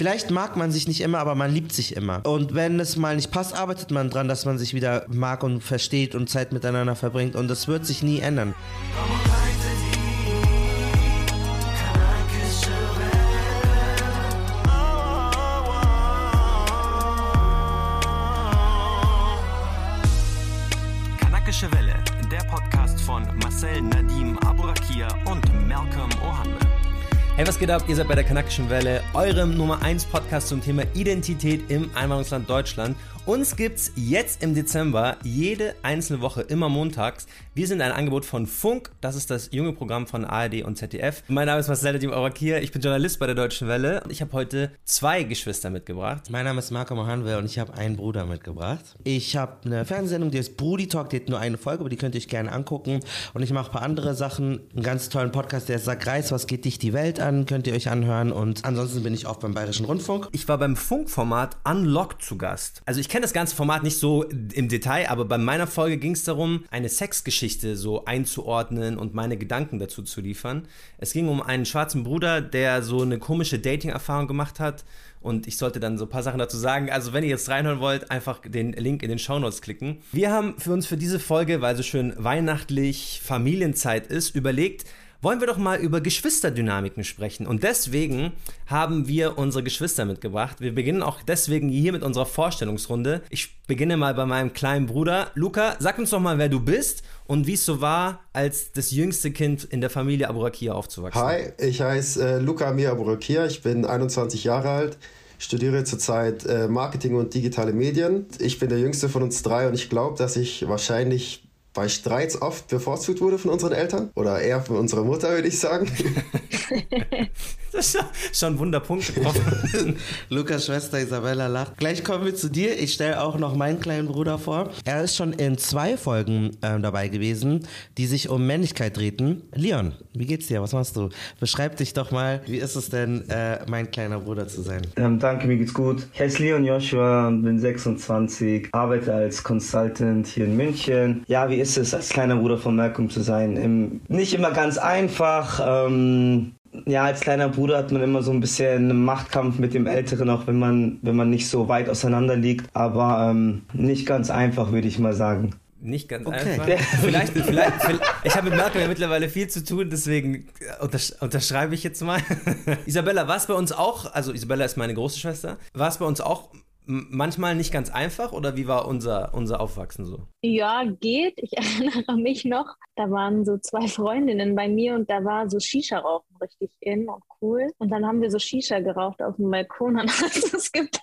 vielleicht mag man sich nicht immer, aber man liebt sich immer. Und wenn es mal nicht passt, arbeitet man dran, dass man sich wieder mag und versteht und Zeit miteinander verbringt. Und das wird sich nie ändern. Geht ab? Ihr seid bei der Kanakischen Welle, eurem Nummer 1 Podcast zum Thema Identität im Einwanderungsland Deutschland. Uns gibt's jetzt im Dezember jede einzelne Woche, immer montags. Wir sind ein Angebot von Funk, das ist das junge Programm von ARD und ZDF. Mein Name ist Marcel Nadim Awakir, ich bin Journalist bei der Deutschen Welle. Ich habe heute zwei Geschwister mitgebracht. Mein Name ist Marco Mohanwe und ich habe einen Bruder mitgebracht. Ich habe eine Fernsehsendung, die ist Brudi Talk, die hat nur eine Folge, aber die könnt ihr euch gerne angucken. Und ich mache ein paar andere Sachen. Einen ganz tollen Podcast, der ist Sag Reis, was geht dich die Welt an, könnt ihr euch anhören. Und ansonsten bin ich auch beim Bayerischen Rundfunk. Ich war beim Funkformat Unlocked zu Gast. Also ich kenne das ganze Format nicht so im Detail, aber bei meiner Folge ging es darum, eine Sexgeschichte so einzuordnen und meine Gedanken dazu zu liefern. Es ging um einen schwarzen Bruder, der so eine komische Dating-Erfahrung gemacht hat und ich sollte dann so ein paar Sachen dazu sagen. Also wenn ihr jetzt reinhören wollt, einfach den Link in den Shownotes klicken. Wir haben für uns für diese Folge, weil so schön weihnachtlich Familienzeit ist, überlegt, wollen wir doch mal über Geschwisterdynamiken sprechen. Und deswegen haben wir unsere Geschwister mitgebracht. Wir beginnen auch deswegen hier mit unserer Vorstellungsrunde. Ich beginne mal bei meinem kleinen Bruder. Luca, sag uns doch mal, wer du bist und wie es so war, als das jüngste Kind in der Familie Aburakia aufzuwachsen. Hi, ich heiße äh, Luca Amir Aburakia, ich bin 21 Jahre alt studiere zurzeit äh, Marketing und digitale Medien. Ich bin der jüngste von uns drei und ich glaube, dass ich wahrscheinlich bei Streits oft bevorzugt wurde von unseren Eltern oder eher von unserer Mutter, würde ich sagen. das ist schon ein Wunderpunkt getroffen. Lukas Schwester Isabella lacht. Gleich kommen wir zu dir. Ich stelle auch noch meinen kleinen Bruder vor. Er ist schon in zwei Folgen äh, dabei gewesen, die sich um Männlichkeit drehten. Leon, wie geht's dir? Was machst du? Beschreib dich doch mal. Wie ist es denn, äh, mein kleiner Bruder zu sein? Ähm, danke, mir geht's gut. Ich heiße Leon Joshua, bin 26, arbeite als Consultant hier in München. Ja, wie ist es, als kleiner Bruder von Malcolm zu sein? Im, nicht immer ganz einfach. Ähm, ja, als kleiner Bruder hat man immer so ein bisschen einen Machtkampf mit dem Älteren, auch wenn man, wenn man nicht so weit auseinander liegt. Aber ähm, nicht ganz einfach, würde ich mal sagen. Nicht ganz okay. einfach. Vielleicht, vielleicht, vielleicht, ich habe mit Malcolm ja mittlerweile viel zu tun, deswegen untersch unterschreibe ich jetzt mal. Isabella, war es bei uns auch, also Isabella ist meine große Schwester, war es bei uns auch manchmal nicht ganz einfach oder wie war unser, unser Aufwachsen so? Ja, geht. Ich erinnere mich noch, da waren so zwei Freundinnen bei mir und da war so Shisha-Rauchen richtig in und cool. Und dann haben wir so Shisha geraucht auf dem Balkon und hast es gepetzt.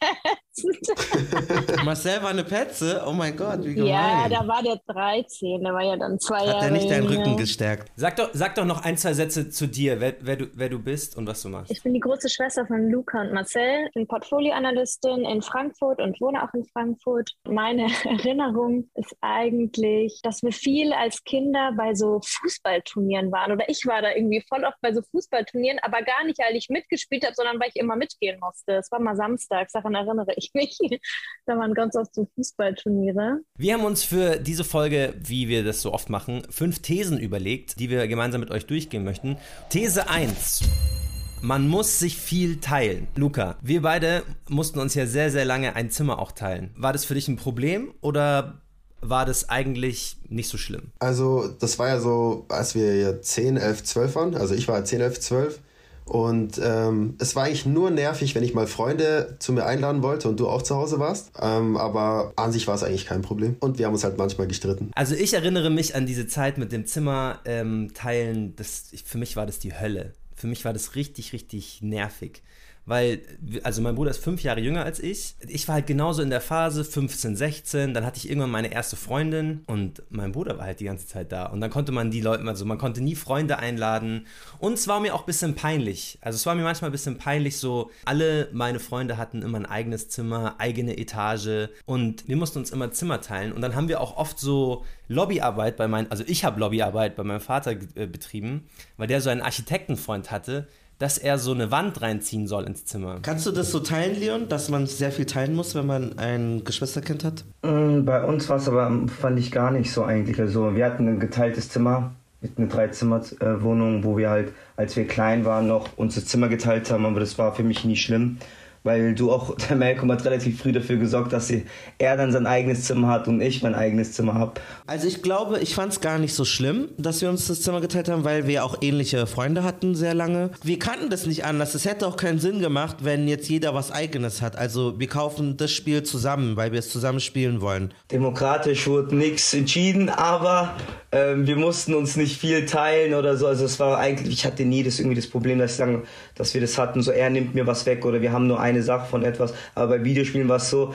Marcel war eine Petze? Oh mein Gott, wie gemein. Ja, da war der 13, der war ja dann zwei Hat Jahre Hat er nicht deinen. Rücken gestärkt? Sag doch, sag doch noch ein, zwei Sätze zu dir, wer, wer, du, wer du bist und was du machst. Ich bin die große Schwester von Luca und Marcel, Ich bin Portfolioanalystin in Frankfurt und wohne auch in Frankfurt. Meine Erinnerung ist eigentlich, dass wir viel als Kinder bei so Fußballturnieren waren. Oder ich war da irgendwie voll oft bei so Fußballturnieren, aber gar nicht, weil ich mitgespielt habe, sondern weil ich immer mitgehen musste. Es war mal samstags, daran erinnere ich mich. da waren ganz oft so Fußballturniere. Wir haben uns für diese Folge, wie wir das so oft machen, fünf Thesen überlegt, die wir gemeinsam mit euch durchgehen möchten. These 1. Man muss sich viel teilen. Luca, wir beide mussten uns ja sehr, sehr lange ein Zimmer auch teilen. War das für dich ein Problem oder war das eigentlich nicht so schlimm? Also, das war ja so, als wir ja 10, 11, 12 waren. Also, ich war 10, 11, 12. Und ähm, es war eigentlich nur nervig, wenn ich mal Freunde zu mir einladen wollte und du auch zu Hause warst. Ähm, aber an sich war es eigentlich kein Problem. Und wir haben uns halt manchmal gestritten. Also ich erinnere mich an diese Zeit mit dem Zimmer ähm, teilen. Das, für mich war das die Hölle. Für mich war das richtig, richtig nervig weil, also mein Bruder ist fünf Jahre jünger als ich. Ich war halt genauso in der Phase, 15, 16. Dann hatte ich irgendwann meine erste Freundin und mein Bruder war halt die ganze Zeit da. Und dann konnte man die Leute, also man konnte nie Freunde einladen. Und es war mir auch ein bisschen peinlich. Also es war mir manchmal ein bisschen peinlich, so alle meine Freunde hatten immer ein eigenes Zimmer, eigene Etage und wir mussten uns immer Zimmer teilen. Und dann haben wir auch oft so Lobbyarbeit bei meinem, also ich habe Lobbyarbeit bei meinem Vater äh, betrieben, weil der so einen Architektenfreund hatte, dass er so eine Wand reinziehen soll ins Zimmer. Kannst du das so teilen, Leon, dass man sehr viel teilen muss, wenn man ein Geschwisterkind hat? Mm, Bei uns war es aber, fand ich gar nicht so eigentlich. Also wir hatten ein geteiltes Zimmer mit einer Dreizimmerwohnung, wo wir halt, als wir klein waren, noch unser Zimmer geteilt haben, aber das war für mich nie schlimm. Weil du auch, der Malcolm hat relativ früh dafür gesorgt, dass er dann sein eigenes Zimmer hat und ich mein eigenes Zimmer habe. Also ich glaube, ich fand es gar nicht so schlimm, dass wir uns das Zimmer geteilt haben, weil wir auch ähnliche Freunde hatten sehr lange. Wir kannten das nicht anders. Es hätte auch keinen Sinn gemacht, wenn jetzt jeder was eigenes hat. Also wir kaufen das Spiel zusammen, weil wir es zusammen spielen wollen. Demokratisch wurde nichts entschieden, aber ähm, wir mussten uns nicht viel teilen oder so. Also es war eigentlich, ich hatte nie das irgendwie das Problem, dass, lang, dass wir das hatten, so er nimmt mir was weg oder wir haben nur eine Sache von etwas. Aber bei Videospielen war es so,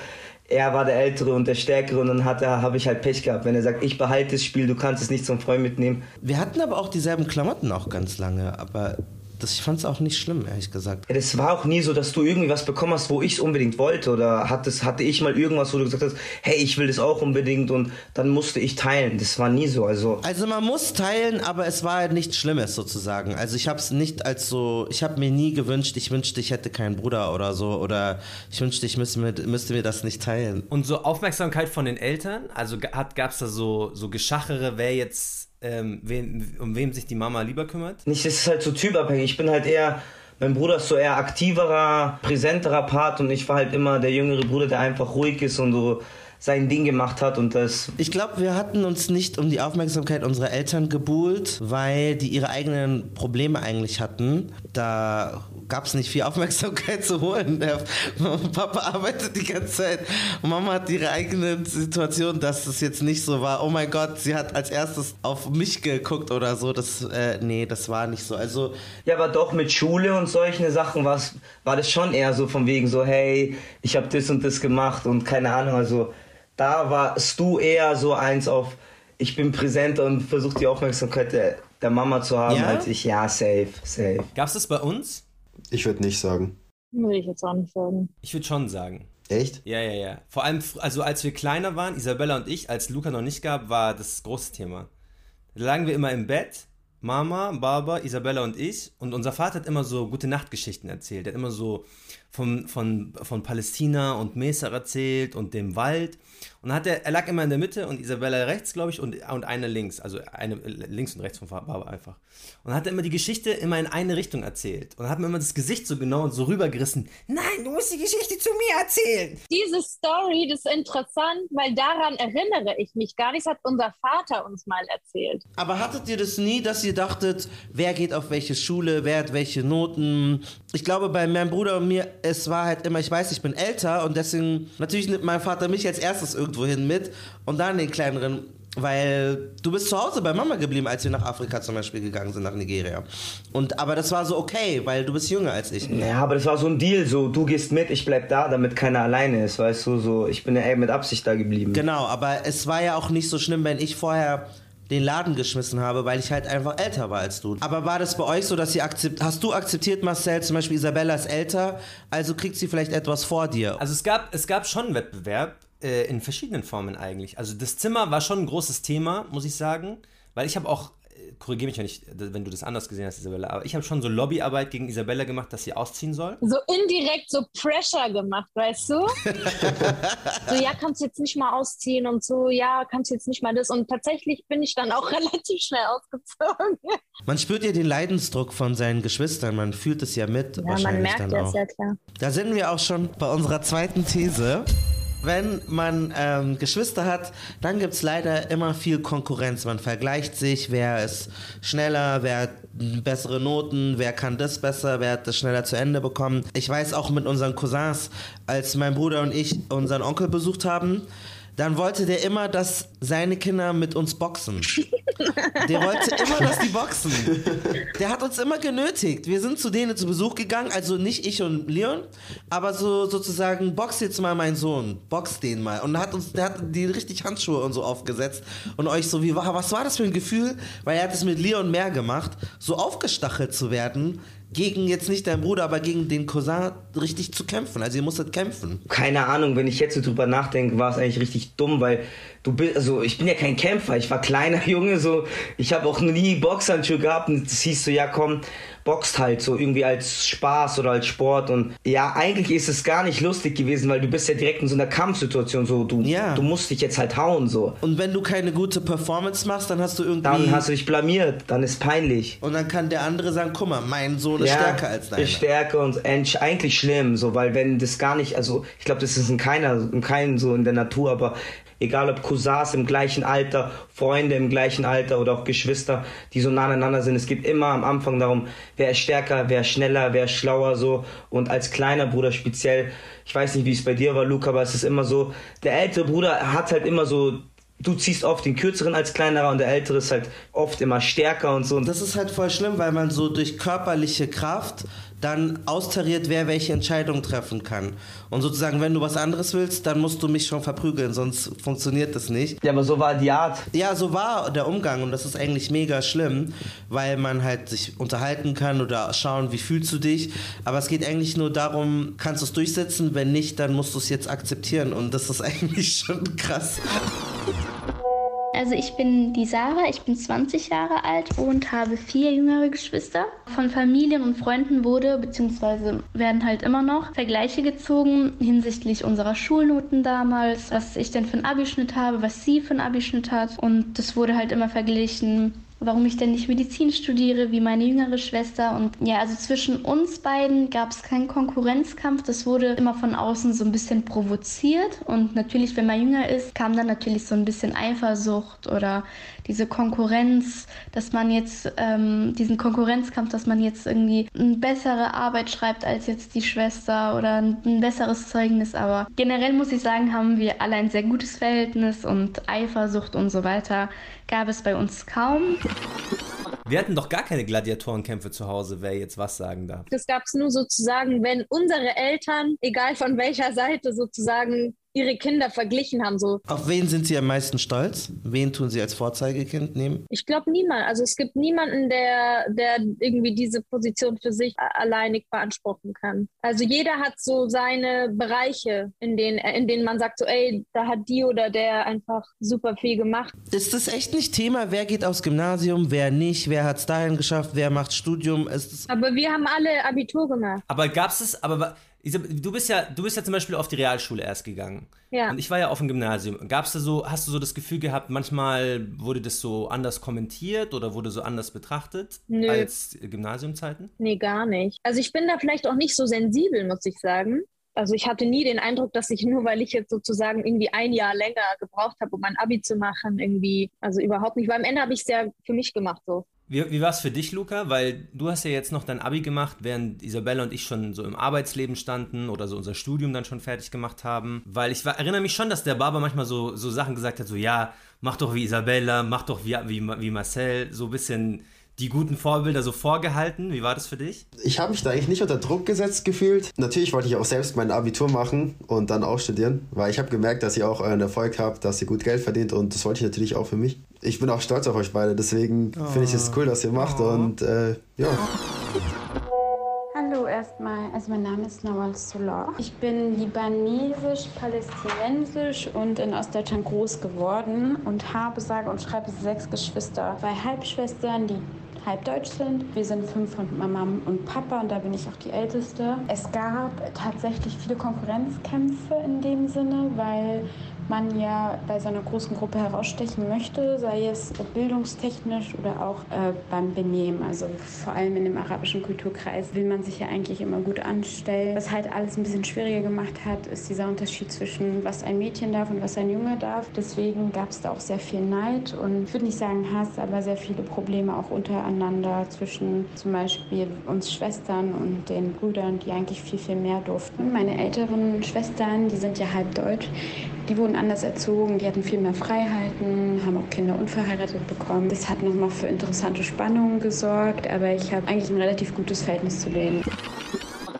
er war der Ältere und der Stärkere und dann habe ich halt Pech gehabt. Wenn er sagt, ich behalte das Spiel, du kannst es nicht zum Freund mitnehmen. Wir hatten aber auch dieselben Klamotten auch ganz lange, aber das, ich fand es auch nicht schlimm, ehrlich gesagt. Ja, das war auch nie so, dass du irgendwie was bekommen hast, wo ich es unbedingt wollte. Oder hattest, hatte ich mal irgendwas, wo du gesagt hast, hey, ich will das auch unbedingt und dann musste ich teilen. Das war nie so. Also, also man muss teilen, aber es war halt nichts Schlimmes sozusagen. Also ich habe es nicht als so, ich habe mir nie gewünscht, ich wünschte, ich hätte keinen Bruder oder so. Oder ich wünschte, ich müsste mir, müsste mir das nicht teilen. Und so Aufmerksamkeit von den Eltern? Also gab es da so, so Geschachere, wer jetzt ähm, wen, um wem sich die Mama lieber kümmert? Nicht, es ist halt so typabhängig. Ich bin halt eher, mein Bruder ist so eher aktiverer, präsenterer Part und ich war halt immer der jüngere Bruder, der einfach ruhig ist und so sein Ding gemacht hat und das. Ich glaube, wir hatten uns nicht um die Aufmerksamkeit unserer Eltern gebuhlt, weil die ihre eigenen Probleme eigentlich hatten. Da gab es nicht viel Aufmerksamkeit zu holen. Der Papa arbeitet die ganze Zeit. Mama hat ihre eigene Situation, dass es jetzt nicht so war, oh mein Gott, sie hat als erstes auf mich geguckt oder so. Das, äh, nee, das war nicht so. Also, ja, aber doch mit Schule und solchen Sachen war das schon eher so von wegen so, hey, ich habe das und das gemacht und keine Ahnung, also da warst du eher so eins auf, ich bin präsent und versuche die Aufmerksamkeit der, der Mama zu haben, ja? als ich, ja, safe, safe. Gab es das bei uns? Ich würde nicht sagen. Würde ich jetzt auch nicht sagen. Ich würde schon sagen. Echt? Ja, ja, ja. Vor allem, also als wir kleiner waren, Isabella und ich, als Luca noch nicht gab, war das große Thema. Da lagen wir immer im Bett, Mama, Baba, Isabella und ich, und unser Vater hat immer so gute Nachtgeschichten erzählt. Er hat immer so von, von, von Palästina und Mesa erzählt und dem Wald. Und hat er, er lag immer in der Mitte und Isabella rechts, glaube ich, und, und eine links. Also eine links und rechts von Baba einfach. Und hat er immer die Geschichte immer in eine Richtung erzählt. Und hat mir immer das Gesicht so genau und so rübergerissen. Nein, du musst die Geschichte zu mir erzählen. Diese Story, das ist interessant, weil daran erinnere ich mich gar nicht. Das hat unser Vater uns mal erzählt. Aber hattet ihr das nie, dass ihr dachtet, wer geht auf welche Schule, wer hat welche Noten? Ich glaube, bei meinem Bruder und mir, es war halt immer, ich weiß, ich bin älter und deswegen, natürlich nimmt mein Vater mich als erstes irgendwo hin mit und dann den kleineren, weil du bist zu Hause bei Mama geblieben, als wir nach Afrika zum Beispiel gegangen sind, nach Nigeria. Und, aber das war so okay, weil du bist jünger als ich. Ja, aber das war so ein Deal, so du gehst mit, ich bleib da, damit keiner alleine ist, weißt du, so ich bin ja ey, mit Absicht da geblieben. Genau, aber es war ja auch nicht so schlimm, wenn ich vorher den Laden geschmissen habe, weil ich halt einfach älter war als du. Aber war das bei euch so, dass ihr akzept, hast du akzeptiert, Marcel, zum Beispiel Isabella ist älter, also kriegt sie vielleicht etwas vor dir? Also es gab, es gab schon einen Wettbewerb äh, in verschiedenen Formen eigentlich. Also das Zimmer war schon ein großes Thema, muss ich sagen, weil ich habe auch korrigiere mich, wenn, ich, wenn du das anders gesehen hast, Isabella, aber ich habe schon so Lobbyarbeit gegen Isabella gemacht, dass sie ausziehen soll. So indirekt so Pressure gemacht, weißt du? so, ja, kannst du jetzt nicht mal ausziehen und so, ja, kannst du jetzt nicht mal das. Und tatsächlich bin ich dann auch relativ schnell ausgezogen. Man spürt ja den Leidensdruck von seinen Geschwistern, man fühlt es ja mit. Ja, man merkt es, ja klar. Da sind wir auch schon bei unserer zweiten These wenn man ähm, Geschwister hat, dann gibt es leider immer viel Konkurrenz. Man vergleicht sich, wer ist schneller, wer hat bessere Noten, wer kann das besser, wer hat das schneller zu Ende bekommen. Ich weiß auch mit unseren Cousins, als mein Bruder und ich unseren Onkel besucht haben, dann wollte der immer, dass seine Kinder mit uns boxen. Der wollte immer, dass die boxen. Der hat uns immer genötigt. Wir sind zu denen zu Besuch gegangen, also nicht ich und Leon, aber so sozusagen, box jetzt mal meinen Sohn, box den mal. Und hat uns, der hat die richtig Handschuhe und so aufgesetzt und euch so, wie was war das für ein Gefühl? Weil er hat es mit Leon mehr gemacht, so aufgestachelt zu werden gegen jetzt nicht deinen Bruder, aber gegen den Cousin richtig zu kämpfen. Also ihr musstet kämpfen. Keine Ahnung, wenn ich jetzt so drüber nachdenke, war es eigentlich richtig dumm, weil du bist, also ich bin ja kein Kämpfer, ich war kleiner Junge, so ich habe auch nie Boxhandschuhe gehabt und es hieß so, ja komm, boxt halt so irgendwie als Spaß oder als Sport und ja, eigentlich ist es gar nicht lustig gewesen, weil du bist ja direkt in so einer Kampfsituation, so du, Ja. du musst dich jetzt halt hauen so. Und wenn du keine gute Performance machst, dann hast du irgendwie. Dann hast du dich blamiert, dann ist peinlich. und dann kann der andere sagen, guck mal, mein Sohn ist stärker als deiner. Ist stärker und ent- eigentlich schlimm, so, weil wenn das gar nicht, also ich glaube, das ist in keiner, in keinem so in der Natur, aber egal ob Cousins im gleichen Alter, Freunde im gleichen Alter oder auch Geschwister, die so nah aneinander sind, es geht immer am Anfang darum, wer ist stärker, wer ist schneller, wer ist schlauer so. Und als kleiner Bruder speziell, ich weiß nicht, wie es bei dir war, Luca, aber es ist immer so, der ältere Bruder hat halt immer so Du ziehst oft den kürzeren als kleinerer und der ältere ist halt oft immer stärker und so. Und Das ist halt voll schlimm, weil man so durch körperliche Kraft dann austariert, wer welche Entscheidung treffen kann. Und sozusagen, wenn du was anderes willst, dann musst du mich schon verprügeln, sonst funktioniert das nicht. ja, aber so war die Art. Ja, so war der Umgang und das ist eigentlich mega schlimm, weil man halt sich unterhalten kann oder schauen, wie fühlst du dich. Aber es geht eigentlich nur darum, kannst du es durchsetzen? Wenn nicht, dann musst du es jetzt akzeptieren und das ist eigentlich schon krass. Also ich bin die Sarah, ich bin 20 Jahre alt und habe vier jüngere Geschwister. Von Familien und Freunden wurde bzw. werden halt immer noch Vergleiche gezogen hinsichtlich unserer Schulnoten damals, was ich denn für einen Abischnitt habe, was sie für einen Abischnitt hat und das wurde halt immer verglichen warum ich denn nicht Medizin studiere wie meine jüngere Schwester. Und ja, also zwischen uns beiden gab es keinen Konkurrenzkampf. Das wurde immer von außen so ein bisschen provoziert. Und natürlich, wenn man jünger ist, kam dann natürlich so ein bisschen Eifersucht oder diese Konkurrenz, dass man jetzt, ähm, diesen Konkurrenzkampf, dass man jetzt irgendwie eine bessere Arbeit schreibt als jetzt die Schwester oder ein, ein besseres Zeugnis. Aber generell muss ich sagen, haben wir alle ein sehr gutes Verhältnis und Eifersucht und so weiter gab es bei uns kaum. Wir hatten doch gar keine Gladiatorenkämpfe zu Hause, wer jetzt was sagen darf. Das gab es nur sozusagen, wenn unsere Eltern, egal von welcher Seite sozusagen, ihre Kinder verglichen haben. So, Auf wen sind Sie am meisten stolz? Wen tun Sie als Vorzeigekind nehmen? ich glaube niemand. Also es gibt niemanden, der, der irgendwie diese Position für sich alleinig beanspruchen kann. Also jeder hat so seine Bereiche, in denen, in denen man sagt, so, ey, da hat die oder der einfach super viel gemacht. Ist das echt nicht Thema? Wer geht aufs Gymnasium, wer nicht? Wer hat es dahin geschafft? Wer macht Studium? Aber wir haben alle Abitur gemacht. Aber gab es, aber du bist ja, du bist ja zum Beispiel auf die Realschule erst gegangen. Ja. Und ich war ja auf dem Gymnasium. Gab's da so, hast du so das Gefühl gehabt, manchmal wurde das so anders kommentiert oder wurde so anders betrachtet Nö. als Gymnasiumzeiten? Nee, gar nicht. Also ich bin da vielleicht auch nicht so sensibel, muss ich sagen. Also ich hatte nie den Eindruck, dass ich nur, weil ich jetzt sozusagen irgendwie ein Jahr länger gebraucht habe, um mein Abi zu machen, irgendwie, also überhaupt nicht. Weil am Ende habe ich es ja für mich gemacht so. Wie, wie war es für dich, Luca? Weil du hast ja jetzt noch dein Abi gemacht, während Isabella und ich schon so im Arbeitsleben standen oder so unser Studium dann schon fertig gemacht haben. Weil ich war, erinnere mich schon, dass der Barber manchmal so, so Sachen gesagt hat, so ja, mach doch wie Isabella, mach doch wie, wie, wie Marcel, so ein bisschen die guten Vorbilder so vorgehalten. Wie war das für dich? Ich habe mich da eigentlich nicht unter Druck gesetzt gefühlt. Natürlich wollte ich auch selbst mein Abitur machen und dann auch studieren, weil ich habe gemerkt, dass ihr auch euren Erfolg habt, dass ihr gut Geld verdient und das wollte ich natürlich auch für mich. Ich bin auch stolz auf euch beide, deswegen finde ich es cool, was ihr macht und äh, ja. Hallo erstmal, also mein Name ist Nawal Solar. Ich bin libanesisch-palästinensisch und in Ostdeutschland groß geworden und habe, sage und schreibe sechs Geschwister. Zwei Halbschwestern, die halb deutsch sind. Wir sind fünf von Mama und Papa und da bin ich auch die Älteste. Es gab tatsächlich viele Konkurrenzkämpfe in dem Sinne, weil man ja bei so einer großen Gruppe herausstechen möchte, sei es bildungstechnisch oder auch äh, beim Benehmen. Also vor allem in dem arabischen Kulturkreis will man sich ja eigentlich immer gut anstellen. Was halt alles ein bisschen schwieriger gemacht hat, ist dieser Unterschied zwischen was ein Mädchen darf und was ein Junge darf. Deswegen gab es da auch sehr viel Neid und ich würde nicht sagen Hass, aber sehr viele Probleme auch untereinander zwischen zum Beispiel uns Schwestern und den Brüdern, die eigentlich viel, viel mehr durften. Meine älteren Schwestern, die sind ja halb deutsch, die wurden anders erzogen, die hatten viel mehr Freiheiten, haben auch Kinder unverheiratet bekommen. Das hat nochmal für interessante Spannungen gesorgt, aber ich habe eigentlich ein relativ gutes Verhältnis zu denen.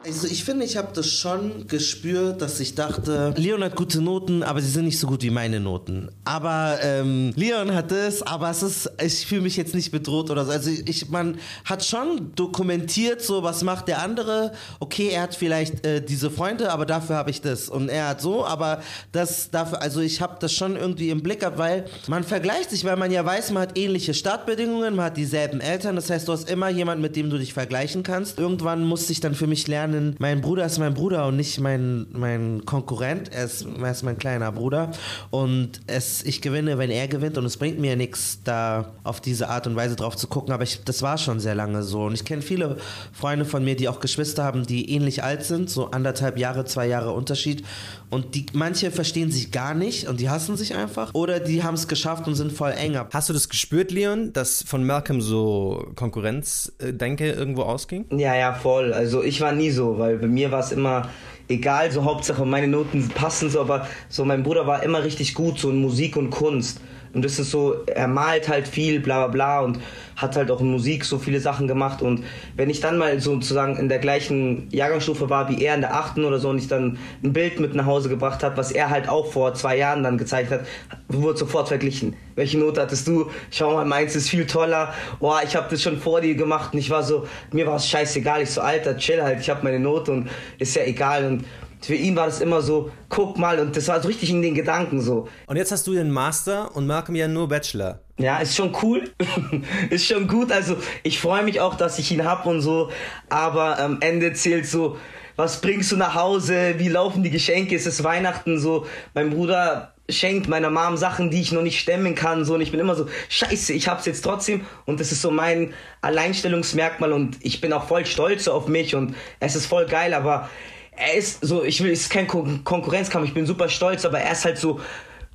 Also ich finde, ich habe das schon gespürt, dass ich dachte, Leon hat gute Noten, aber sie sind nicht so gut wie meine Noten. Aber ähm, Leon hat es, aber es ist, ich fühle mich jetzt nicht bedroht oder so. Also ich, man hat schon dokumentiert, so was macht der andere. Okay, er hat vielleicht äh, diese Freunde, aber dafür habe ich das. Und er hat so, aber das dafür, also ich habe das schon irgendwie im Blick gehabt, weil man vergleicht sich, weil man ja weiß, man hat ähnliche Startbedingungen, man hat dieselben Eltern. Das heißt, du hast immer jemanden, mit dem du dich vergleichen kannst. Irgendwann musste ich dann für mich lernen, lernen, mein Bruder ist mein Bruder und nicht mein, mein Konkurrent. Er ist, er ist mein kleiner Bruder. Und es, ich gewinne, wenn er gewinnt. Und es bringt mir nichts, da auf diese Art und Weise drauf zu gucken. Aber ich, das war schon sehr lange so. Und ich kenne viele Freunde von mir, die auch Geschwister haben, die ähnlich alt sind. So anderthalb Jahre, zwei Jahre Unterschied. Und die, manche verstehen sich gar nicht und die hassen sich einfach. Oder die haben es geschafft und sind voll enger. Hast du das gespürt, Leon, dass von Malcolm so Konkurrenzdenke irgendwo ausging? Ja, ja, voll. Also ich war nie so, weil bei mir war es immer egal, so Hauptsache meine Noten passen so, aber so mein Bruder war immer richtig gut so in Musik und Kunst. Und das ist so, er malt halt viel, bla bla bla und hat halt auch in Musik so viele Sachen gemacht. Und wenn ich dann mal sozusagen in der gleichen Jahrgangsstufe war wie er in der achten oder so und ich dann ein Bild mit nach Hause gebracht habe, was er halt auch vor zwei Jahren dann gezeigt hat, wurde sofort verglichen. Welche Note hattest du? Schau mal, meins ist viel toller. Boah, ich habe das schon vor dir gemacht und ich war so, mir war es scheißegal. Ich so, Alter, chill halt, ich habe meine Note und ist ja egal. Und für ihn war das immer so, guck mal, und das war so richtig in den Gedanken so. Und jetzt hast du den Master und Malcolm ja nur Bachelor. Ja, ist schon cool. ist schon gut. Also ich freue mich auch, dass ich ihn hab und so. Aber am Ende zählt so, was bringst du nach Hause? Wie laufen die Geschenke? Ist es Weihnachten so? Mein Bruder schenkt meiner Mom Sachen, die ich noch nicht stemmen kann. So, und ich bin immer so, scheiße, ich hab's jetzt trotzdem. Und das ist so mein Alleinstellungsmerkmal und ich bin auch voll stolz auf mich und es ist voll geil, aber er ist so, ich will, es ist kein Kon Konkurrenzkampf, ich bin super stolz, aber er ist halt so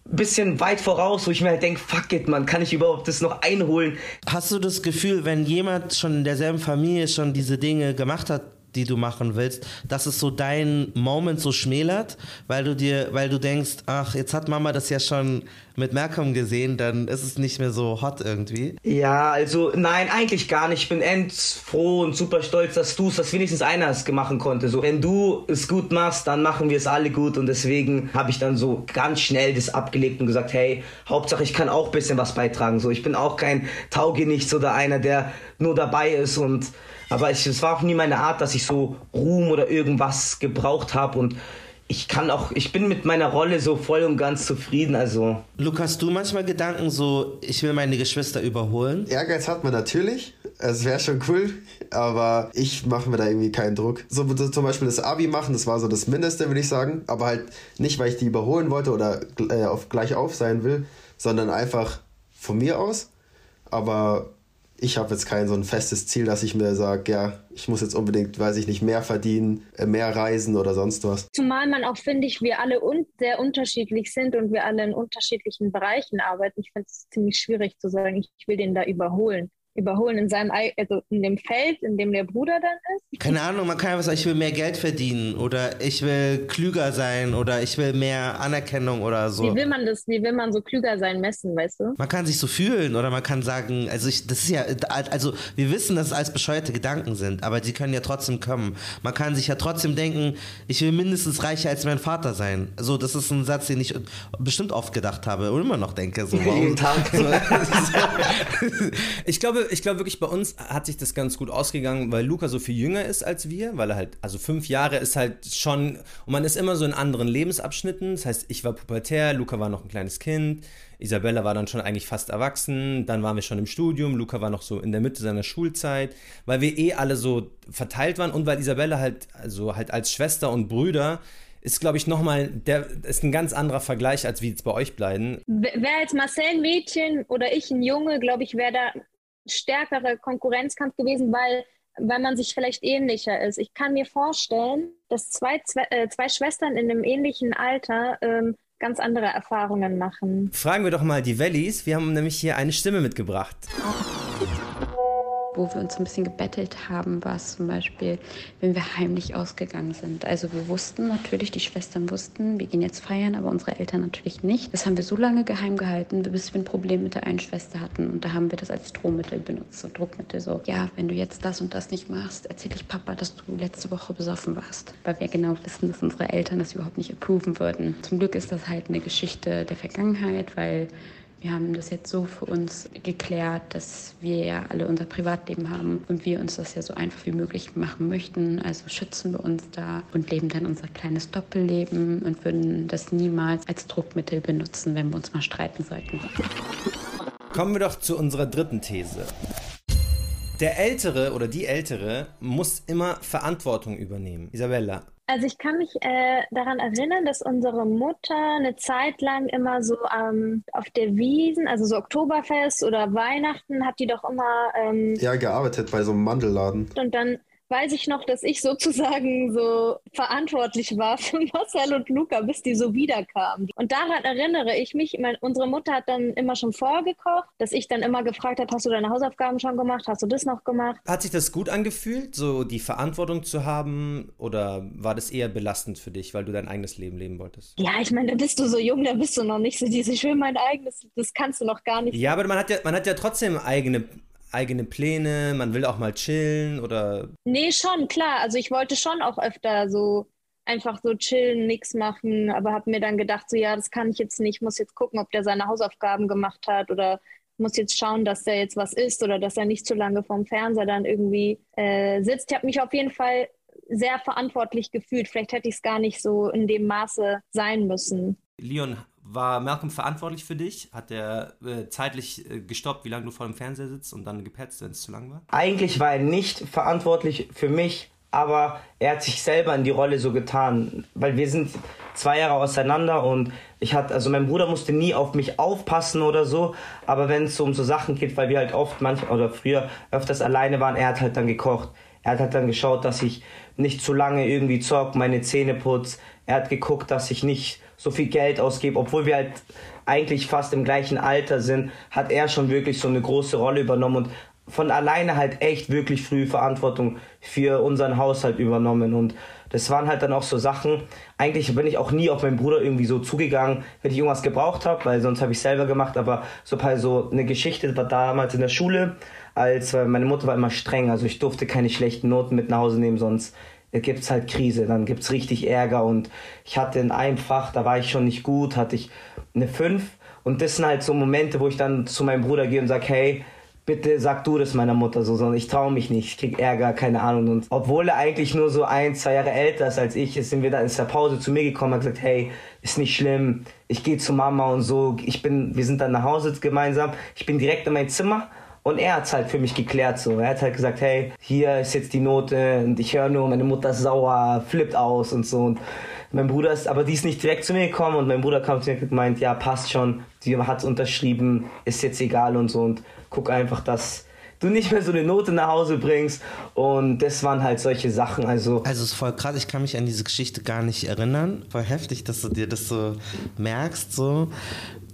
bisschen weit voraus, wo ich mir halt denke, fuck it, man, kann ich überhaupt das noch einholen? Hast du das Gefühl, wenn jemand schon in derselben Familie schon diese Dinge gemacht hat, die du machen willst, dass es so dein Moment so schmälert, weil du dir, weil du denkst, ach, jetzt hat Mama das ja schon mit Malcolm gesehen, dann ist es nicht mehr so hot irgendwie. Ja, also nein, eigentlich gar nicht. Ich bin endfroh und super stolz, dass du es, dass wenigstens einer es machen konnte. So, wenn du es gut machst, dann machen wir es alle gut und deswegen habe ich dann so ganz schnell das abgelegt und gesagt, hey, Hauptsache ich kann auch ein bisschen was beitragen. So, ich bin auch kein Taugenichts oder einer, der nur dabei ist und aber es war auch nie meine Art, dass ich so Ruhm oder irgendwas gebraucht habe und ich kann auch, ich bin mit meiner Rolle so voll und ganz zufrieden. Also. Lukas, du manchmal Gedanken so, ich will meine Geschwister überholen? Ehrgeiz hat man natürlich. Es wäre schon cool, aber ich mache mir da irgendwie keinen Druck. So zum Beispiel das Abi machen, das war so das Mindeste, würde ich sagen. Aber halt nicht, weil ich die überholen wollte oder äh, auf gleich auf sein will, sondern einfach von mir aus. Aber ich habe jetzt kein so ein festes Ziel, dass ich mir sage, ja, ich muss jetzt unbedingt, weiß ich nicht, mehr verdienen, äh, mehr reisen oder sonst was. Zumal man auch, finde ich, wir alle un sehr unterschiedlich sind und wir alle in unterschiedlichen Bereichen arbeiten. Ich finde es ziemlich schwierig zu sagen, ich will den da überholen überholen in seinem also in dem Feld, in dem der Bruder dann ist? Keine Ahnung, man kann einfach sagen, ich will mehr Geld verdienen oder ich will klüger sein oder ich will mehr Anerkennung oder so. Wie will man das, wie will man so klüger sein messen, weißt du? Man kann sich so fühlen oder man kann sagen, also ich, das ist ja, also wir wissen, dass es als bescheuerte Gedanken sind, aber die können ja trotzdem kommen. Man kann sich ja trotzdem denken, ich will mindestens reicher als mein Vater sein. Also das ist ein Satz, den ich bestimmt oft gedacht habe und immer noch denke. So, Jeden Tag. ich ich glaube wirklich, bei uns hat sich das ganz gut ausgegangen, weil Luca so viel jünger ist als wir, weil er halt, also fünf Jahre ist halt schon, und man ist immer so in anderen Lebensabschnitten. Das heißt, ich war pubertär, Luca war noch ein kleines Kind, Isabella war dann schon eigentlich fast erwachsen, dann waren wir schon im Studium, Luca war noch so in der Mitte seiner Schulzeit, weil wir eh alle so verteilt waren und weil Isabella halt, also halt als Schwester und Brüder ist, glaube ich, nochmal, der ist ein ganz anderer Vergleich, als wie jetzt bei euch bleiben. Wäre jetzt Marcel ein Mädchen oder ich ein Junge, glaube ich, wäre da stärkere Konkurrenzkampf gewesen, weil, weil man sich vielleicht ähnlicher ist. Ich kann mir vorstellen, dass zwei, zwei, äh, zwei Schwestern in einem ähnlichen Alter ähm, ganz andere Erfahrungen machen. Fragen wir doch mal die Valleys. Wir haben nämlich hier eine Stimme mitgebracht. Wo wir uns ein bisschen gebettelt haben, war es zum Beispiel, wenn wir heimlich ausgegangen sind. Also wir wussten natürlich, die Schwestern wussten, wir gehen jetzt feiern, aber unsere Eltern natürlich nicht. Das haben wir so lange geheim gehalten, bis wir ein Problem mit der einen Schwester hatten. Und da haben wir das als Drohmittel benutzt, so Druckmittel. So, ja, wenn du jetzt das und das nicht machst, erzähle ich Papa, dass du letzte Woche besoffen warst. Weil wir genau wissen, dass unsere Eltern das überhaupt nicht approven würden. Zum Glück ist das halt eine Geschichte der Vergangenheit, weil wir haben das jetzt so für uns geklärt, dass wir ja alle unser Privatleben haben und wir uns das ja so einfach wie möglich machen möchten. Also schützen wir uns da und leben dann unser kleines Doppelleben und würden das niemals als Druckmittel benutzen, wenn wir uns mal streiten sollten. Kommen wir doch zu unserer dritten These. Der Ältere oder die Ältere muss immer Verantwortung übernehmen. Isabella, Also ich kann mich äh, daran erinnern, dass unsere Mutter eine Zeit lang immer so ähm, auf der Wiesen, also so Oktoberfest oder Weihnachten, hat die doch immer ähm, Ja, gearbeitet bei so einem Mandelladen. und dann weiß ich noch, dass ich sozusagen so verantwortlich war für Marcel und Luca, bis die so wiederkamen. Und daran erinnere ich mich, mein, unsere Mutter hat dann immer schon vorgekocht, dass ich dann immer gefragt habe, hast du deine Hausaufgaben schon gemacht, hast du das noch gemacht? hat sich das gut angefühlt, so die Verantwortung zu haben, oder war das eher belastend für dich, weil du dein eigenes Leben leben wolltest? Ja, ich meine, da bist du so jung, da bist du noch nicht so diese, ich will mein eigenes, das kannst du noch gar nicht. Ja, aber man hat ja, man hat ja trotzdem eigene, eigene Pläne, man will auch mal chillen oder Nee, schon, klar. Also ich wollte schon auch öfter so einfach so chillen, nichts machen, aber habe mir dann gedacht, so ja, das kann ich jetzt nicht, muss jetzt gucken, ob der seine Hausaufgaben gemacht hat oder muss jetzt schauen, dass der jetzt was isst oder dass er nicht zu lange vorm Fernseher dann irgendwie äh, sitzt. Ich habe mich auf jeden Fall sehr verantwortlich gefühlt. Vielleicht hätte ich es gar nicht so in dem Maße sein müssen. Leon, war Malcolm verantwortlich für dich? Hat er äh, zeitlich äh, gestoppt, wie lange du vor dem Fernseher sitzt und dann gepetzt, wenn es zu lang war? Eigentlich war er nicht verantwortlich für mich, aber er hat sich selber in die Rolle so getan, weil wir sind zwei Jahre auseinander und ich hatte, also mein Bruder musste nie auf mich aufpassen oder so, aber wenn es so um so Sachen geht, weil wir halt oft manchmal oder früher öfters alleine waren, er hat halt dann gekocht. Er hat halt dann geschaut, dass ich nicht zu lange irgendwie zock, meine Zähne putz. Er hat geguckt, dass ich nicht so viel Geld ausgebe, obwohl wir halt eigentlich fast im gleichen Alter sind, hat er schon wirklich so eine große Rolle übernommen und von alleine halt echt wirklich früh Verantwortung für unseren Haushalt übernommen und das waren halt dann auch so Sachen. Eigentlich bin ich auch nie auf meinen Bruder irgendwie so zugegangen, wenn ich irgendwas gebraucht habe, weil sonst habe ich selber gemacht. Aber so so eine Geschichte war damals in der Schule, als meine Mutter war immer streng, also ich durfte keine schlechten Noten mit nach Hause nehmen, sonst gibt's halt Krise, dann gibt's richtig Ärger und ich hatte in einem Fach, da war ich schon nicht gut, hatte ich eine 5 und das sind halt so Momente, wo ich dann zu meinem Bruder gehe und sag, hey, bitte sag du das meiner Mutter so, sondern ich traue mich nicht, ich krieg Ärger, keine Ahnung. Und obwohl er eigentlich nur so ein, zwei Jahre älter ist als ich, sind wir dann in der Pause zu mir gekommen und gesagt, hey, ist nicht schlimm, ich gehe zu Mama und so, ich bin, wir sind dann nach Hause gemeinsam, ich bin direkt in mein Zimmer und er hat's halt für mich geklärt so. Er hat halt gesagt, hey, hier ist jetzt die Note und ich höre nur, meine Mutter ist sauer, flippt aus und so. Und mein Bruder ist, aber die ist nicht direkt zu mir gekommen und mein Bruder kam zu mir und gemeint, ja, passt schon, sie hat's unterschrieben, ist jetzt egal und so und guck einfach, dass du nicht mehr so eine Note nach Hause bringst und das waren halt solche Sachen, also Also es ist voll krass, ich kann mich an diese Geschichte gar nicht erinnern. Voll heftig, dass du dir das so merkst. So.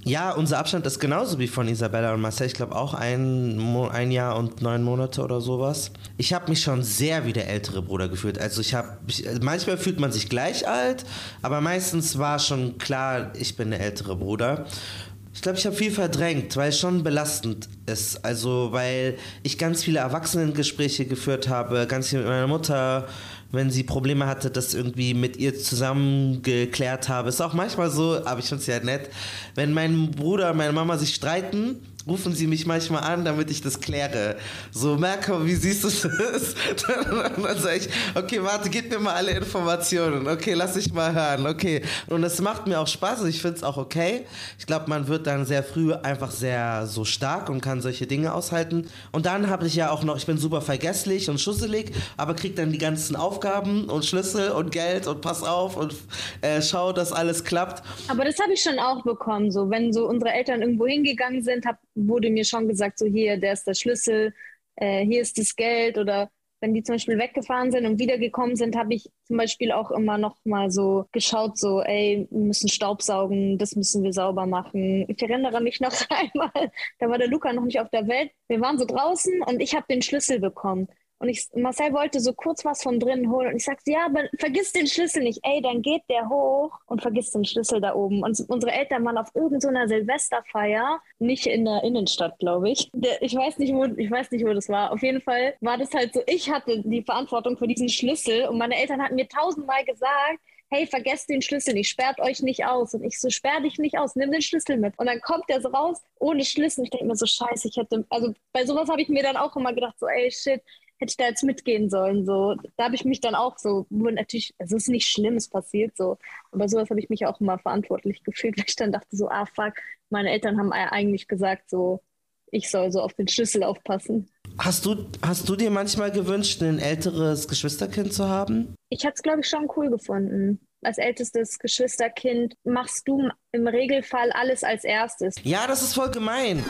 Ja, unser Abstand ist genauso wie von Isabella und Marcel. Ich glaube auch ein, ein Jahr und neun Monate oder sowas. Ich habe mich schon sehr wie der ältere Bruder gefühlt. Also ich habe, manchmal fühlt man sich gleich alt, aber meistens war schon klar, ich bin der ältere Bruder. Ich glaube, ich habe viel verdrängt, weil es schon belastend ist. Also, weil ich ganz viele Erwachsenengespräche geführt habe, ganz viel mit meiner Mutter, wenn sie Probleme hatte, das irgendwie mit ihr zusammen geklärt habe. Ist auch manchmal so, aber ich finde es ja nett, wenn mein Bruder und meine Mama sich streiten, rufen sie mich manchmal an, damit ich das kläre. So, Merkel, wie siehst du das? Dann, dann sage ich, okay, warte, gib mir mal alle Informationen. Okay, lass ich mal hören. Okay. Und das macht mir auch Spaß und ich finde es auch okay. Ich glaube, man wird dann sehr früh einfach sehr so stark und kann solche Dinge aushalten. Und dann habe ich ja auch noch, ich bin super vergesslich und schusselig, aber krieg dann die ganzen Aufgaben und Schlüssel und Geld und pass auf und äh, schau, dass alles klappt. Aber das habe ich schon auch bekommen. So, wenn so unsere Eltern irgendwo hingegangen sind, hab, wurde mir schon gesagt, so hier, der ist der Schlüssel, äh, hier ist das Geld oder wenn die zum Beispiel weggefahren sind und wiedergekommen sind, habe ich zum Beispiel auch immer noch mal so geschaut, so, ey, wir müssen Staubsaugen, das müssen wir sauber machen. Ich erinnere mich noch einmal, da war der Luca noch nicht auf der Welt. Wir waren so draußen und ich habe den Schlüssel bekommen. Und ich, Marcel wollte so kurz was von drinnen holen. Und ich sagte, ja, aber vergiss den Schlüssel nicht. Ey, dann geht der hoch und vergiss den Schlüssel da oben. Und unsere Eltern waren auf irgendeiner so Silvesterfeier, nicht in der Innenstadt, glaube ich. Der, ich, weiß nicht, wo, ich weiß nicht, wo das war. Auf jeden Fall war das halt so, ich hatte die Verantwortung für diesen Schlüssel. Und meine Eltern hatten mir tausendmal gesagt, hey, vergesst den Schlüssel nicht, sperrt euch nicht aus. Und ich so, sperr dich nicht aus, nimm den Schlüssel mit. Und dann kommt der so raus ohne Schlüssel. Ich denke mir so, scheiße, ich hätte, also bei sowas habe ich mir dann auch immer gedacht, so, ey, shit, hätte ich da jetzt mitgehen sollen. So, da habe ich mich dann auch so, nur natürlich, es ist nicht schlimm, es passiert so. Aber sowas habe ich mich auch immer verantwortlich gefühlt, weil ich dann dachte so, ah fuck, meine Eltern haben eigentlich gesagt, so, ich soll so auf den Schlüssel aufpassen. Hast du, hast du dir manchmal gewünscht, ein älteres Geschwisterkind zu haben? Ich hätte es, glaube ich, schon cool gefunden. Als ältestes Geschwisterkind machst du im Regelfall alles als erstes. Ja, das ist voll gemein.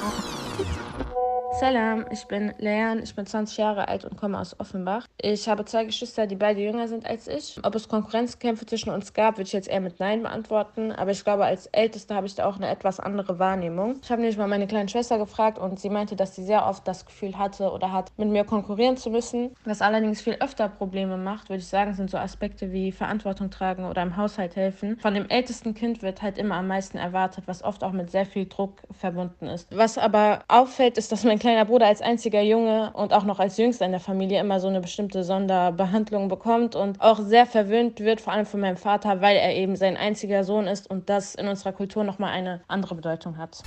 Salam, ich bin Leanne, ich bin 20 Jahre alt und komme aus Offenbach. Ich habe zwei Geschwister, die beide jünger sind als ich. Ob es Konkurrenzkämpfe zwischen uns gab, würde ich jetzt eher mit Nein beantworten. Aber ich glaube, als Älteste habe ich da auch eine etwas andere Wahrnehmung. Ich habe nämlich mal meine kleine Schwester gefragt und sie meinte, dass sie sehr oft das Gefühl hatte oder hat, mit mir konkurrieren zu müssen. Was allerdings viel öfter Probleme macht, würde ich sagen, sind so Aspekte wie Verantwortung tragen oder im Haushalt helfen. Von dem ältesten Kind wird halt immer am meisten erwartet, was oft auch mit sehr viel Druck verbunden ist. Was aber auffällt, ist, dass mein kleiner Bruder als einziger Junge und auch noch als Jüngster in der Familie immer so eine bestimmte Sonderbehandlung bekommt und auch sehr verwöhnt wird, vor allem von meinem Vater, weil er eben sein einziger Sohn ist und das in unserer Kultur nochmal eine andere Bedeutung hat.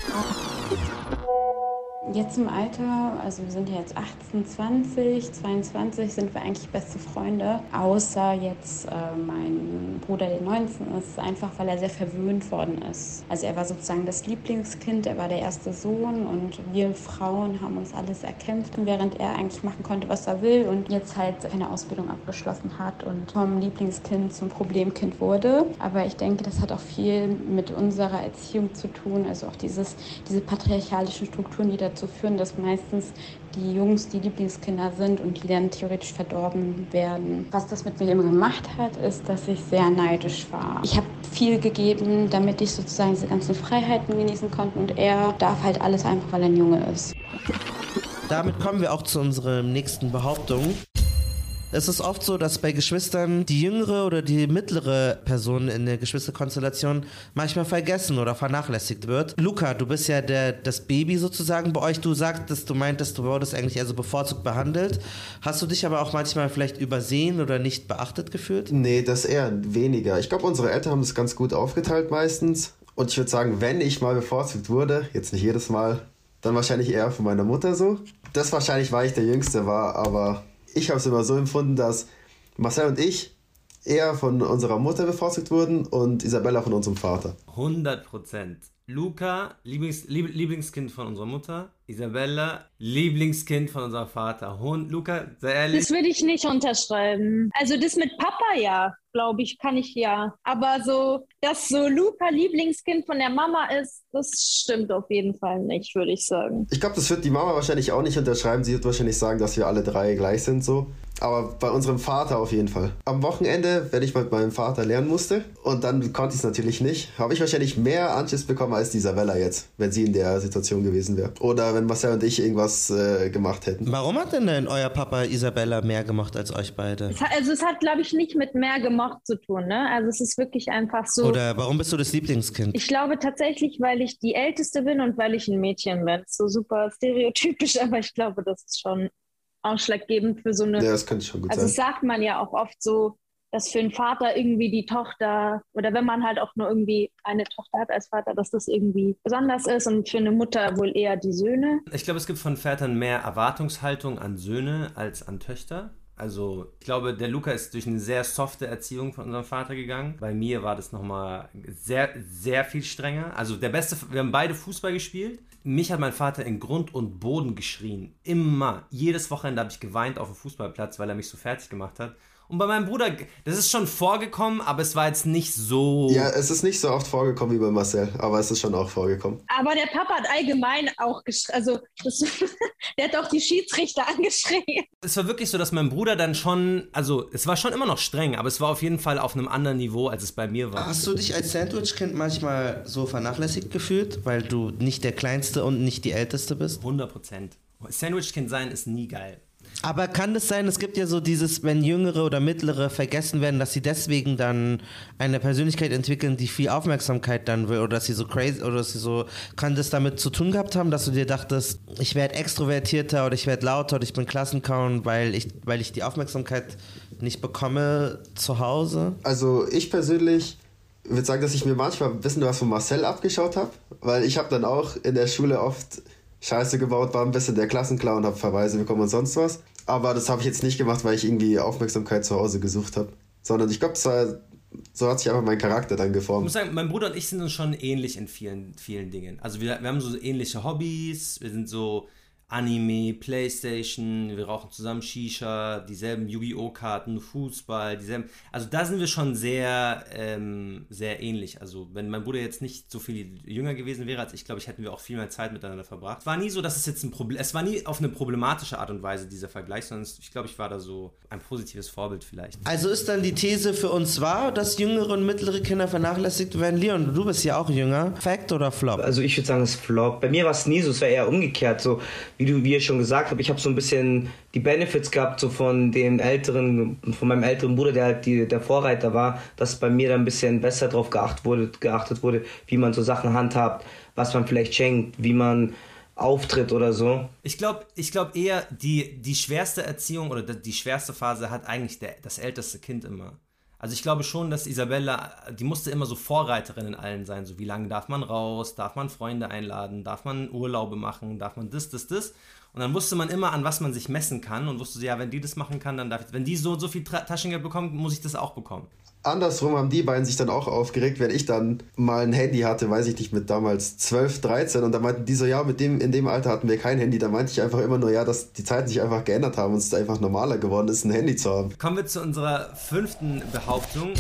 Jetzt im Alter, also wir sind ja jetzt 18, 20, 22, sind wir eigentlich beste Freunde. Außer jetzt äh, mein Bruder, der 19 ist, einfach weil er sehr verwöhnt worden ist. Also er war sozusagen das Lieblingskind, er war der erste Sohn und wir Frauen haben uns alles erkämpft, während er eigentlich machen konnte, was er will und jetzt halt eine Ausbildung abgeschlossen hat und vom Lieblingskind zum Problemkind wurde. Aber ich denke, das hat auch viel mit unserer Erziehung zu tun, also auch dieses, diese patriarchalischen Strukturen, die dazu führen, dass meistens die Jungs die Lieblingskinder sind und die dann theoretisch verdorben werden. Was das mit mir immer gemacht hat, ist, dass ich sehr neidisch war. Ich habe viel gegeben, damit ich sozusagen diese ganzen Freiheiten genießen konnte und er darf halt alles einfach, weil er ein Junge ist. Damit kommen wir auch zu unserer nächsten Behauptung. Es ist oft so, dass bei Geschwistern die jüngere oder die mittlere Person in der Geschwisterkonstellation manchmal vergessen oder vernachlässigt wird. Luca, du bist ja der, das Baby sozusagen bei euch. Du sagtest, du meintest, du wurdest eigentlich eher so bevorzugt behandelt. Hast du dich aber auch manchmal vielleicht übersehen oder nicht beachtet gefühlt? Nee, das eher weniger. Ich glaube, unsere Eltern haben das ganz gut aufgeteilt meistens. Und ich würde sagen, wenn ich mal bevorzugt wurde, jetzt nicht jedes Mal, dann wahrscheinlich eher von meiner Mutter so. Das wahrscheinlich, weil ich der Jüngste war, aber ich habe es immer so empfunden, dass Marcel und ich eher von unserer Mutter bevorzugt wurden und Isabella von unserem Vater. 100 Prozent. Luca, Lieblings, Lieb, Lieblingskind von unserer Mutter. Isabella, Lieblingskind von unserem Vater. Hund, Luca, sei ehrlich. Das würde ich nicht unterschreiben. Also das mit Papa ja, glaube ich, kann ich ja. Aber so, dass so Luca Lieblingskind von der Mama ist, das stimmt auf jeden Fall nicht, würde ich sagen. Ich glaube, das wird die Mama wahrscheinlich auch nicht unterschreiben. Sie wird wahrscheinlich sagen, dass wir alle drei gleich sind so. Aber bei unserem Vater auf jeden Fall. Am Wochenende, wenn ich mit meinem Vater lernen musste, und dann konnte ich es natürlich nicht, habe ich wahrscheinlich mehr Anschiss bekommen als die Isabella jetzt, wenn sie in der Situation gewesen wäre. Oder wenn Marcel und ich irgendwas äh, gemacht hätten. Warum hat denn, denn euer Papa Isabella mehr gemacht als euch beide? Es hat, also es hat, glaube ich, nicht mit mehr gemocht zu tun. Ne? Also es ist wirklich einfach so. Oder warum bist du das Lieblingskind? Ich glaube tatsächlich, weil ich die Älteste bin und weil ich ein Mädchen bin. So super stereotypisch, aber ich glaube, das ist schon ausschlaggebend für so eine. Ja, das könnte schon gut also sein. sagt man ja auch oft so, dass für einen Vater irgendwie die Tochter oder wenn man halt auch nur irgendwie eine Tochter hat als Vater, dass das irgendwie besonders ist und für eine Mutter wohl eher die Söhne. Ich glaube, es gibt von Vätern mehr Erwartungshaltung an Söhne als an Töchter. Also ich glaube, der Luca ist durch eine sehr softe Erziehung von unserem Vater gegangen. Bei mir war das nochmal sehr, sehr viel strenger. Also der beste, wir haben beide Fußball gespielt. Mich hat mein Vater in Grund und Boden geschrien. Immer. Jedes Wochenende habe ich geweint auf dem Fußballplatz, weil er mich so fertig gemacht hat. Und bei meinem Bruder, das ist schon vorgekommen, aber es war jetzt nicht so. Ja, es ist nicht so oft vorgekommen wie bei Marcel, aber es ist schon auch vorgekommen. Aber der Papa hat allgemein auch geschrien, also das, der hat auch die Schiedsrichter angeschrien. Es war wirklich so, dass mein Bruder dann schon, also es war schon immer noch streng, aber es war auf jeden Fall auf einem anderen Niveau, als es bei mir war. Hast du dich als Sandwich-Kind manchmal so vernachlässigt gefühlt, weil du nicht der Kleinste und nicht die Älteste bist? 100 Prozent. Sandwich-Kind sein ist nie geil. Aber kann es sein, es gibt ja so dieses, wenn Jüngere oder Mittlere vergessen werden, dass sie deswegen dann eine Persönlichkeit entwickeln, die viel Aufmerksamkeit dann will oder dass sie so crazy oder dass sie so, kann das damit zu tun gehabt haben, dass du dir dachtest, ich werde extrovertierter oder ich werde lauter oder ich bin Klassenkauen, weil ich, weil ich die Aufmerksamkeit nicht bekomme zu Hause? Also ich persönlich würde sagen, dass ich mir manchmal ein bisschen was von Marcel abgeschaut habe, weil ich habe dann auch in der Schule oft Scheiße gebaut, war ein bisschen der Klassenclown, habe Verweise bekommen und sonst was. Aber das habe ich jetzt nicht gemacht, weil ich irgendwie Aufmerksamkeit zu Hause gesucht habe. Sondern ich glaube, so hat sich einfach mein Charakter dann geformt. Ich muss sagen, mein Bruder und ich sind uns schon ähnlich in vielen, vielen Dingen. Also wir, wir haben so ähnliche Hobbys, wir sind so Anime, Playstation, wir rauchen zusammen Shisha, dieselben Yu-Gi-Oh! Karten, Fußball, dieselben. Also da sind wir schon sehr, ähm, sehr ähnlich. Also wenn mein Bruder jetzt nicht so viel jünger gewesen wäre als ich, glaube ich, hätten wir auch viel mehr Zeit miteinander verbracht. War nie so, dass es jetzt ein Problem, es war nie auf eine problematische Art und Weise dieser Vergleich, sondern ich glaube, ich war da so ein positives Vorbild vielleicht. Also ist dann die These für uns wahr, dass jüngere und mittlere Kinder vernachlässigt werden? Leon, du bist ja auch jünger. Fact oder Flop? Also ich würde sagen, es ist Flop. Bei mir war es nie so, es war eher umgekehrt. So wie du, wie ihr schon gesagt habt, ich habe so ein bisschen die Benefits gehabt, so von dem älteren, von meinem älteren Bruder, der halt die, der Vorreiter war, dass bei mir da ein bisschen besser drauf geachtet wurde, geachtet wurde, wie man so Sachen handhabt, was man vielleicht schenkt, wie man auftritt oder so. Ich glaube ich glaub eher, die, die schwerste Erziehung oder die schwerste Phase hat eigentlich der, das älteste Kind immer. Also ich glaube schon, dass Isabella, die musste immer so Vorreiterin in allen sein. So wie lange darf man raus, darf man Freunde einladen, darf man Urlaube machen, darf man das, das, das. Und dann wusste man immer, an was man sich messen kann und wusste, ja, wenn die das machen kann, dann darf ich, wenn die so so viel Taschengeld bekommt, muss ich das auch bekommen andersrum haben die beiden sich dann auch aufgeregt, wenn ich dann mal ein Handy hatte, weiß ich nicht, mit damals 12, 13 und da meinten die so, ja, mit dem, in dem Alter hatten wir kein Handy. Da meinte ich einfach immer nur, ja, dass die Zeiten sich einfach geändert haben und es einfach normaler geworden ist, ein Handy zu haben. Kommen wir zu unserer fünften Behauptung.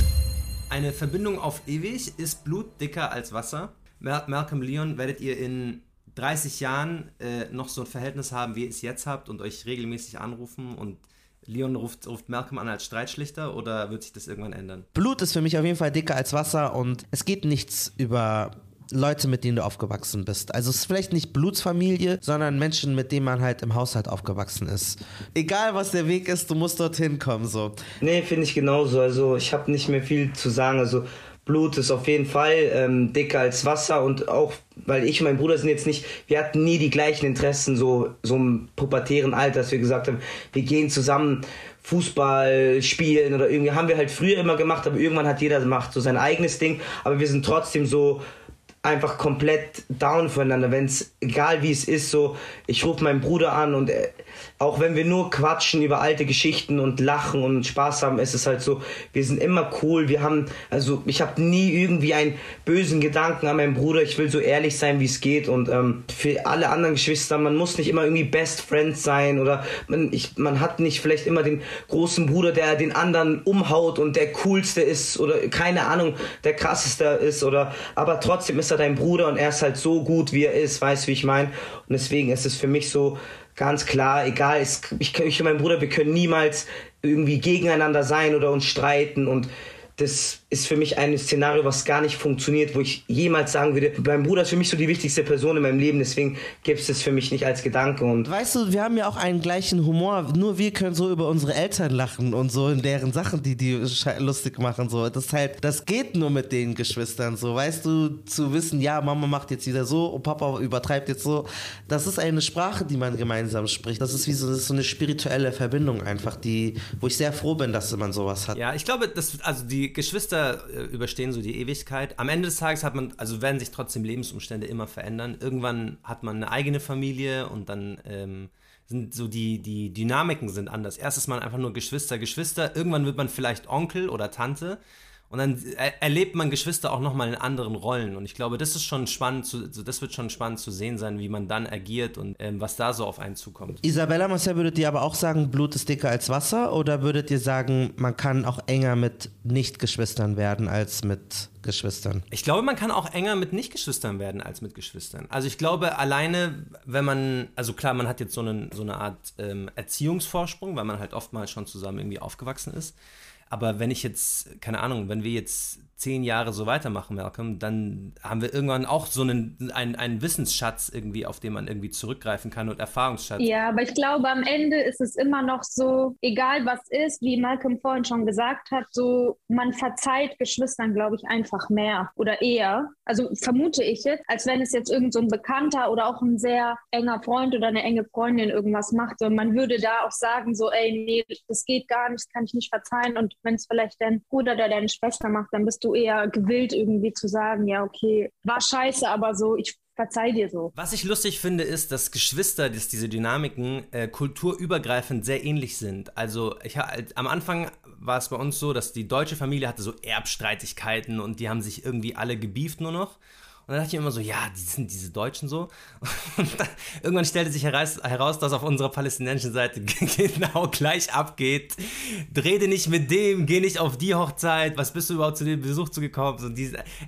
Eine Verbindung auf ewig ist Blut dicker als Wasser. Malcolm Leon werdet ihr in 30 Jahren äh, noch so ein Verhältnis haben, wie ihr es jetzt habt und euch regelmäßig anrufen und Leon ruft, ruft Malcolm an als Streitschlichter oder wird sich das irgendwann ändern? Blut ist für mich auf jeden Fall dicker als Wasser und es geht nichts über Leute, mit denen du aufgewachsen bist. Also es ist vielleicht nicht Blutsfamilie, sondern Menschen, mit denen man halt im Haushalt aufgewachsen ist. Egal was der Weg ist, du musst dorthin kommen so. Nee, finde ich genauso. Also ich habe nicht mehr viel zu sagen. Also Blut ist auf jeden Fall ähm, dicker als Wasser und auch, weil ich und mein Bruder sind jetzt nicht, wir hatten nie die gleichen Interessen, so, so im pubertären Alter, dass wir gesagt haben, wir gehen zusammen Fußball spielen oder irgendwie haben wir halt früher immer gemacht, aber irgendwann hat jeder macht so sein eigenes Ding, aber wir sind trotzdem so einfach komplett down füreinander, wenn es, egal wie es ist, so, ich rufe meinen Bruder an und er, auch wenn wir nur quatschen über alte Geschichten und lachen und Spaß haben, ist es halt so, wir sind immer cool, wir haben, also ich habe nie irgendwie einen bösen Gedanken an meinen Bruder, ich will so ehrlich sein, wie es geht. Und ähm, für alle anderen Geschwister, man muss nicht immer irgendwie Best Friends sein oder man, ich, man hat nicht vielleicht immer den großen Bruder, der den anderen umhaut und der coolste ist oder keine Ahnung, der krasseste ist oder, aber trotzdem ist er dein Bruder und er ist halt so gut, wie er ist, weißt du, wie ich meine? Und deswegen ist es für mich so, ganz klar, egal, ich, ich und mein Bruder, wir können niemals irgendwie gegeneinander sein oder uns streiten und das ist für mich ein Szenario, was gar nicht funktioniert, wo ich jemals sagen würde, mein Bruder ist für mich so die wichtigste Person in meinem Leben, deswegen gibt es das für mich nicht als Gedanke. Und weißt du, wir haben ja auch einen gleichen Humor, nur wir können so über unsere Eltern lachen und so in deren Sachen, die die lustig machen, so. Das halt, das geht nur mit den Geschwistern, so. Weißt du, zu wissen, ja, Mama macht jetzt wieder so und Papa übertreibt jetzt so. Das ist eine Sprache, die man gemeinsam spricht. Das ist wie so, so eine spirituelle Verbindung einfach, die, wo ich sehr froh bin, dass man sowas hat. Ja, ich glaube, dass, also die Geschwister äh, überstehen so die Ewigkeit. Am Ende des Tages hat man, also werden sich trotzdem Lebensumstände immer verändern. Irgendwann hat man eine eigene Familie und dann ähm, sind so die, die Dynamiken sind anders. Erst ist man einfach nur Geschwister, Geschwister. Irgendwann wird man vielleicht Onkel oder Tante. Und dann er erlebt man Geschwister auch nochmal in anderen Rollen. Und ich glaube, das ist schon spannend, zu, das wird schon spannend zu sehen sein, wie man dann agiert und ähm, was da so auf einen zukommt. Isabella Marcel, würdet ihr aber auch sagen, Blut ist dicker als Wasser? Oder würdet ihr sagen, man kann auch enger mit Nicht-Geschwistern werden als mit Geschwistern? Ich glaube, man kann auch enger mit Nicht-Geschwistern werden als mit Geschwistern. Also ich glaube, alleine, wenn man, also klar, man hat jetzt so, einen, so eine Art ähm, Erziehungsvorsprung, weil man halt oftmals schon zusammen irgendwie aufgewachsen ist. Aber wenn ich jetzt, keine Ahnung, wenn wir jetzt zehn Jahre so weitermachen, Malcolm, dann haben wir irgendwann auch so einen, einen, einen Wissensschatz irgendwie, auf den man irgendwie zurückgreifen kann und Erfahrungsschatz. Ja, aber ich glaube, am Ende ist es immer noch so, egal was ist, wie Malcolm vorhin schon gesagt hat, so man verzeiht Geschwistern, glaube ich, einfach mehr oder eher. Also vermute ich jetzt, als wenn es jetzt irgend so ein Bekannter oder auch ein sehr enger Freund oder eine enge Freundin irgendwas macht und man würde da auch sagen, so, ey, nee, das geht gar nicht, kann ich nicht verzeihen und wenn es vielleicht dein Bruder oder deine Schwester macht, dann bist du eher gewillt, irgendwie zu sagen, ja, okay, war scheiße, aber so, ich verzeih dir so. Was ich lustig finde, ist, dass Geschwister, dass diese Dynamiken äh, kulturübergreifend sehr ähnlich sind. Also ich, am Anfang war es bei uns so, dass die deutsche Familie hatte so Erbstreitigkeiten und die haben sich irgendwie alle gebieft nur noch. Und dann dachte ich immer so, ja, die sind diese Deutschen so. Und dann, irgendwann stellte sich heraus, heraus, dass auf unserer palästinensischen Seite genau gleich abgeht. Rede nicht mit dem, geh nicht auf die Hochzeit, was bist du überhaupt zu dem Besuch zugekommen? So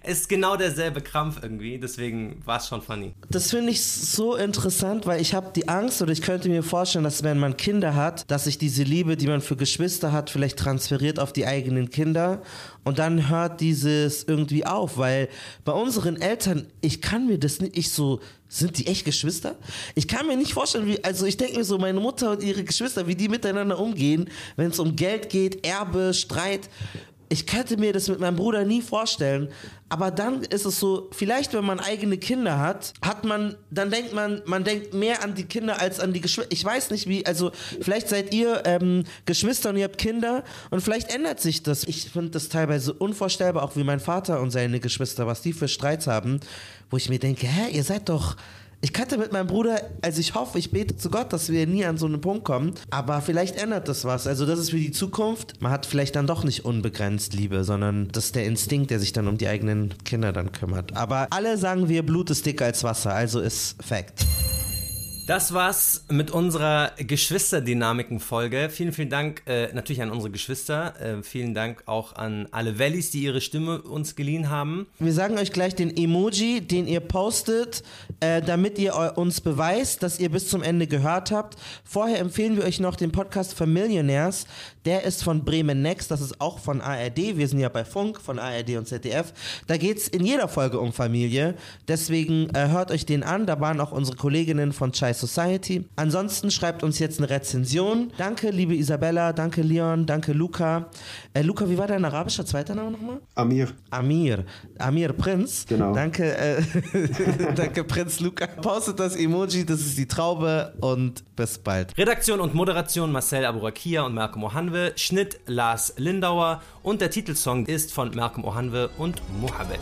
es ist genau derselbe Krampf irgendwie, deswegen war es schon funny. Das finde ich so interessant, weil ich habe die Angst oder ich könnte mir vorstellen, dass wenn man Kinder hat, dass sich diese Liebe, die man für Geschwister hat, vielleicht transferiert auf die eigenen Kinder und dann hört dieses irgendwie auf, weil bei unseren Eltern ich kann mir das nicht, ich so, sind die echt Geschwister? Ich kann mir nicht vorstellen, wie, also ich denke mir so, meine Mutter und ihre Geschwister, wie die miteinander umgehen, wenn es um Geld geht, Erbe, Streit ich könnte mir das mit meinem Bruder nie vorstellen. Aber dann ist es so, vielleicht wenn man eigene Kinder hat, hat man, dann denkt man, man denkt mehr an die Kinder als an die Geschwister. Ich weiß nicht wie, also vielleicht seid ihr ähm, Geschwister und ihr habt Kinder und vielleicht ändert sich das. Ich finde das teilweise unvorstellbar, auch wie mein Vater und seine Geschwister, was die für Streits haben, wo ich mir denke, hä, ihr seid doch ich kannte mit meinem Bruder, also ich hoffe, ich bete zu Gott, dass wir nie an so einen Punkt kommen. Aber vielleicht ändert das was. Also das ist für die Zukunft. Man hat vielleicht dann doch nicht unbegrenzt Liebe, sondern das ist der Instinkt, der sich dann um die eigenen Kinder dann kümmert. Aber alle sagen wir, Blut ist dicker als Wasser, also ist Fact. Das war's mit unserer Geschwisterdynamiken-Folge. Vielen, vielen Dank äh, natürlich an unsere Geschwister. Äh, vielen Dank auch an alle Valleys, die ihre Stimme uns geliehen haben. Wir sagen euch gleich den Emoji, den ihr postet, äh, damit ihr uns beweist, dass ihr bis zum Ende gehört habt. Vorher empfehlen wir euch noch den Podcast Familionaires. Der ist von Bremen Next, das ist auch von ARD. Wir sind ja bei Funk von ARD und ZDF. Da geht's in jeder Folge um Familie. Deswegen äh, hört euch den an. Da waren auch unsere Kolleginnen von Chai Society. Ansonsten schreibt uns jetzt eine Rezension. Danke, liebe Isabella, danke Leon, danke Luca. Äh, Luca, wie war dein arabischer zweiter Name nochmal? Amir. Amir. Amir Prinz. Genau. Danke, äh, danke Prinz Luca. Postet das Emoji, das ist die Traube und bis bald. Redaktion und Moderation Marcel Aburakia und Malcolm Ohanwe. Schnitt Lars Lindauer und der Titelsong ist von Malcolm Ohanwe und Mohammed.